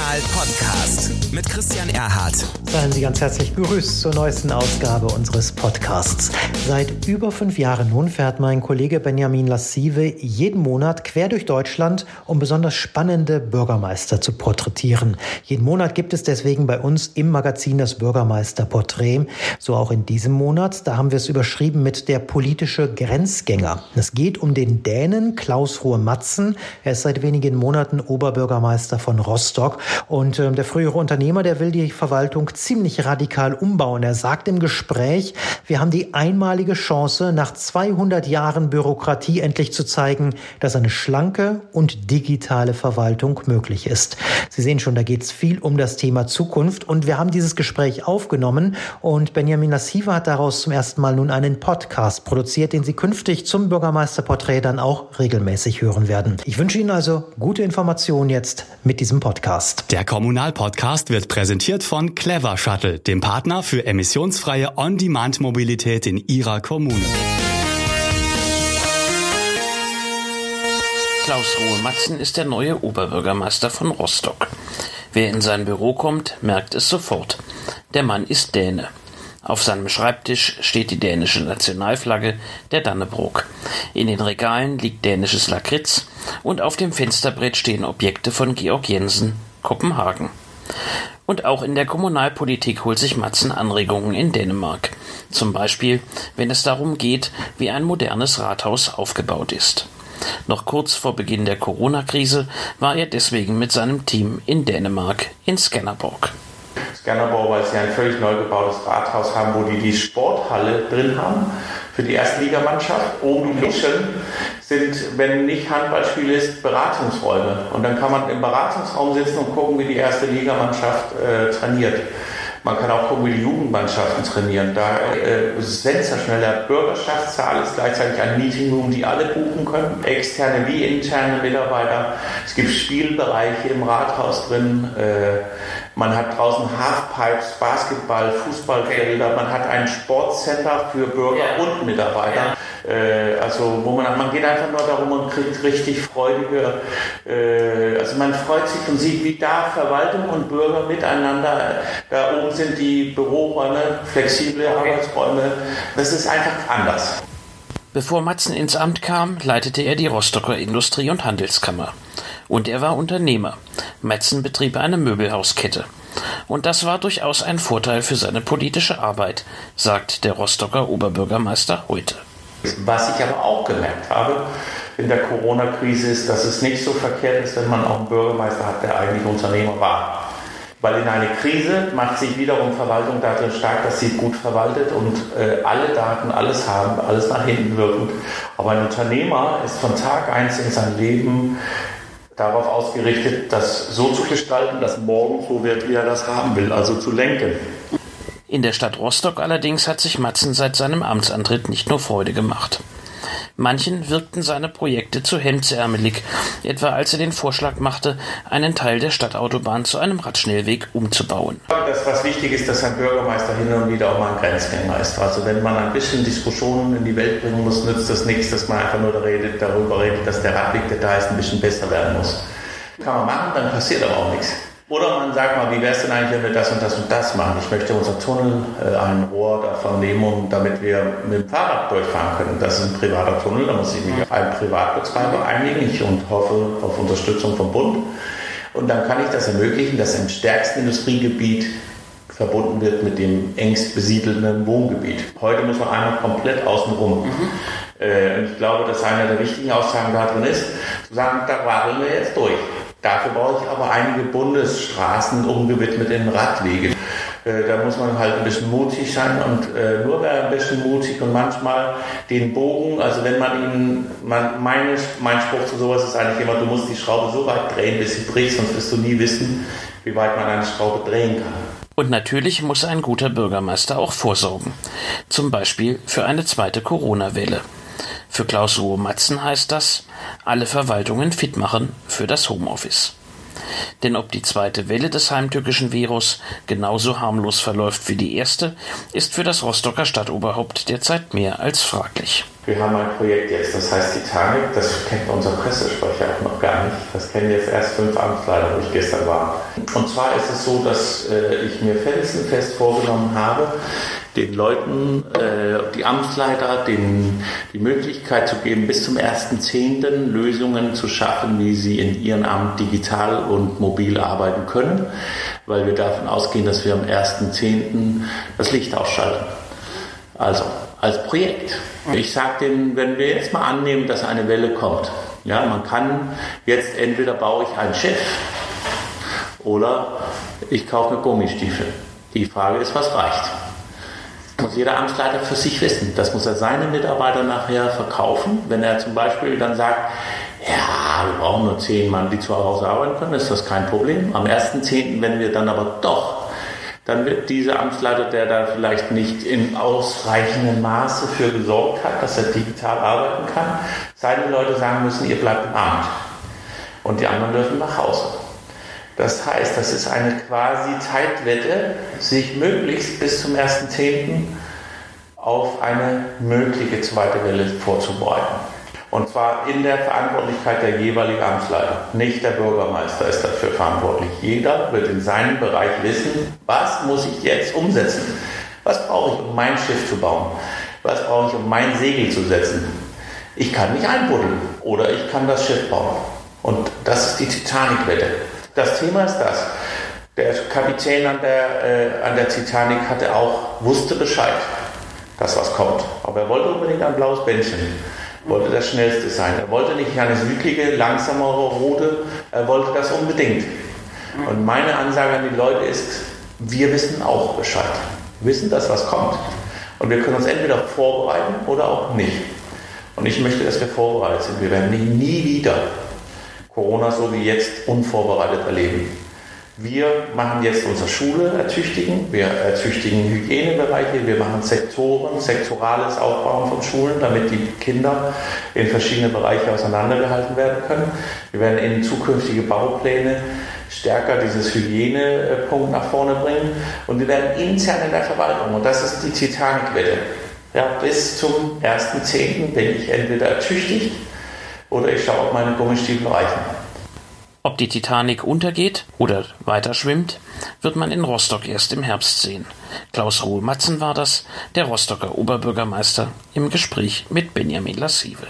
Kommunal Podcast mit Christian Erhardt. Seien Sie ganz herzlich begrüßt zur neuesten Ausgabe unseres Podcasts. Seit über fünf Jahren nun fährt mein Kollege Benjamin Lassive jeden Monat quer durch Deutschland, um besonders spannende Bürgermeister zu porträtieren. Jeden Monat gibt es deswegen bei uns im Magazin das Bürgermeisterporträt. So auch in diesem Monat. Da haben wir es überschrieben mit der politische Grenzgänger. Es geht um den Dänen Klaus Ruhe-Matzen. Er ist seit wenigen Monaten Oberbürgermeister von Rostock. Und äh, der frühere Unternehmer, der will die Verwaltung ziemlich radikal umbauen. Er sagt im Gespräch, wir haben die einmalige Chance, nach 200 Jahren Bürokratie endlich zu zeigen, dass eine schlanke und digitale Verwaltung möglich ist. Sie sehen schon, da geht es viel um das Thema Zukunft. Und wir haben dieses Gespräch aufgenommen und Benjamin Lassiva hat daraus zum ersten Mal nun einen Podcast produziert, den Sie künftig zum Bürgermeisterporträt dann auch regelmäßig hören werden. Ich wünsche Ihnen also gute Informationen jetzt mit diesem Podcast. Der Kommunalpodcast wird präsentiert von Clever Shuttle, dem Partner für emissionsfreie On-Demand-Mobilität in Ihrer Kommune. Klaus Ruhe-Matzen ist der neue Oberbürgermeister von Rostock. Wer in sein Büro kommt, merkt es sofort. Der Mann ist Däne. Auf seinem Schreibtisch steht die dänische Nationalflagge, der Dannebrog. In den Regalen liegt dänisches Lakritz und auf dem Fensterbrett stehen Objekte von Georg Jensen, Kopenhagen. Und auch in der Kommunalpolitik holt sich Matzen Anregungen in Dänemark. Zum Beispiel, wenn es darum geht, wie ein modernes Rathaus aufgebaut ist. Noch kurz vor Beginn der Corona-Krise war er deswegen mit seinem Team in Dänemark in Skanderborg. Skanderborg, weil sie ein völlig neu gebautes Rathaus haben, wo die die Sporthalle drin haben für die Erstligamannschaft. Oben die Luschen sind, wenn nicht Handballspiel ist, Beratungsräume. Und dann kann man im Beratungsraum sitzen und gucken, wie die erste Ligamannschaft äh, trainiert. Man kann auch gucken, wie die Jugendmannschaften trainieren. Da äh, sensationeller Bürgerschaftssaal ist gleichzeitig ein Meetingroom, die alle buchen können, externe wie interne Mitarbeiter. Es gibt Spielbereiche im Rathaus drin. Äh, man hat draußen Halfpipes, Basketball, Fußballfelder. Man hat ein Sportcenter für Bürger ja. und Mitarbeiter. Ja. Äh, also wo man, man geht einfach nur darum und kriegt richtig freudige, äh, also man freut sich und sieht, wie da Verwaltung und Bürger miteinander, da oben sind die Büroräume, flexible okay. Arbeitsräume. Das ist einfach anders. Bevor Matzen ins Amt kam, leitete er die Rostocker Industrie- und Handelskammer. Und er war Unternehmer. Matzen betrieb eine Möbelhauskette. Und das war durchaus ein Vorteil für seine politische Arbeit, sagt der Rostocker Oberbürgermeister heute. Was ich aber auch gemerkt habe in der Corona-Krise ist, dass es nicht so verkehrt ist, wenn man auch einen Bürgermeister hat, der eigentlich Unternehmer war. Weil in einer Krise macht sich wiederum Verwaltung darin stark, dass sie gut verwaltet und äh, alle Daten, alles haben, alles nach hinten wirkend. Aber ein Unternehmer ist von Tag eins in seinem Leben darauf ausgerichtet, das so zu gestalten, dass morgen so wird, wie er das haben will, also zu lenken. In der Stadt Rostock allerdings hat sich Matzen seit seinem Amtsantritt nicht nur Freude gemacht. Manchen wirkten seine Projekte zu hemdsärmelig, etwa als er den Vorschlag machte, einen Teil der Stadtautobahn zu einem Radschnellweg umzubauen. Das, was wichtig ist, dass ein Bürgermeister hin und wieder auch mal ein Grenzgänger ist. Also wenn man ein bisschen Diskussionen in die Welt bringen muss, nützt das nichts, dass man einfach nur darüber redet, dass der Radweg, der da ist, ein bisschen besser werden muss. Kann man machen, dann passiert aber auch nichts. Oder man sagt mal, wie wäre es denn eigentlich, wenn wir das und das und das machen? Ich möchte unser Tunnel, äh, ein Rohr davon nehmen, damit wir mit dem Fahrrad durchfahren können. Das ist ein privater Tunnel, da muss ich mich auf einen Privatbetreiber einigen ich und hoffe auf Unterstützung vom Bund. Und dann kann ich das ermöglichen, dass im stärksten Industriegebiet verbunden wird mit dem engst besiedelten Wohngebiet. Heute muss man einmal komplett außenrum. Mhm. Äh, und ich glaube, dass eine der wichtigen Aussagen da drin ist, zu sagen, da radeln wir jetzt durch. Dafür brauche ich aber einige Bundesstraßen umgewidmet in Radwege. Äh, da muss man halt ein bisschen mutig sein und äh, nur wer ein bisschen mutig und manchmal den Bogen, also wenn man ihn, man, meine, mein Spruch zu sowas ist eigentlich immer, du musst die Schraube so weit drehen, bis sie bricht, sonst wirst du nie wissen, wie weit man eine Schraube drehen kann. Und natürlich muss ein guter Bürgermeister auch vorsorgen. Zum Beispiel für eine zweite Corona-Welle. Für Klaus Ruhe Matzen heißt das, alle Verwaltungen fit machen für das Homeoffice. Denn ob die zweite Welle des heimtückischen Virus genauso harmlos verläuft wie die erste, ist für das Rostocker Stadtoberhaupt derzeit mehr als fraglich. Wir haben ein Projekt jetzt, das heißt Titanic. Das kennt unser Pressesprecher auch noch gar nicht. Das kennen jetzt erst fünf Amtsleiter, wo ich gestern war. Und zwar ist es so, dass äh, ich mir felsenfest vorgenommen habe, den Leuten, äh, die Amtsleiter, den, die Möglichkeit zu geben, bis zum 1.10. Lösungen zu schaffen, wie sie in ihrem Amt digital und mobil arbeiten können, weil wir davon ausgehen, dass wir am 1.10. das Licht ausschalten. Also als Projekt. Ich sage denen, wenn wir jetzt mal annehmen, dass eine Welle kommt, ja, man kann jetzt entweder baue ich ein Schiff oder ich kaufe mir Gummistiefel. Die Frage ist, was reicht? muss jeder Amtsleiter für sich wissen. Das muss er seine Mitarbeiter nachher verkaufen. Wenn er zum Beispiel dann sagt, ja, wir brauchen nur zehn Mann, die zu Hause arbeiten können, ist das kein Problem. Am 1.10., wenn wir dann aber doch, dann wird dieser Amtsleiter, der da vielleicht nicht in ausreichendem Maße für gesorgt hat, dass er digital arbeiten kann, seine Leute sagen müssen, ihr bleibt im Amt. Und die anderen dürfen nach Hause. Das heißt, das ist eine quasi Zeitwette, sich möglichst bis zum 1.10. auf eine mögliche zweite Welle vorzubereiten. Und zwar in der Verantwortlichkeit der jeweiligen Amtsleiter. Nicht der Bürgermeister ist dafür verantwortlich. Jeder wird in seinem Bereich wissen, was muss ich jetzt umsetzen? Was brauche ich, um mein Schiff zu bauen? Was brauche ich, um mein Segel zu setzen? Ich kann mich einbuddeln oder ich kann das Schiff bauen. Und das ist die Titanic-Wette. Das Thema ist das. Der Kapitän an der, äh, an der Titanic hatte auch, wusste Bescheid, dass was kommt. Aber er wollte unbedingt ein blaues Bändchen. Wollte das schnellste sein. Er wollte nicht eine südliche, langsamere Route. Er wollte das unbedingt. Und meine Ansage an die Leute ist, wir wissen auch Bescheid. Wir wissen, dass was kommt. Und wir können uns entweder vorbereiten oder auch nicht. Und ich möchte, dass wir vorbereitet sind. Wir werden nie wieder Corona so wie jetzt unvorbereitet erleben. Wir machen jetzt unsere Schule ertüchtigen, wir ertüchtigen Hygienebereiche, wir machen Sektoren, sektorales Aufbauen von Schulen, damit die Kinder in verschiedene Bereiche auseinandergehalten werden können. Wir werden in zukünftige Baupläne stärker dieses Hygienepunkt nach vorne bringen und wir werden intern in der Verwaltung, und das ist die Titanic-Wette, ja, bis zum 1.10. bin ich entweder ertüchtigt oder ich schaue, ob meine Gummistiefel reichen. Ob die Titanic untergeht oder weiter schwimmt, wird man in Rostock erst im Herbst sehen. Klaus Ruhl-Matzen war das, der Rostocker Oberbürgermeister, im Gespräch mit Benjamin Lassive.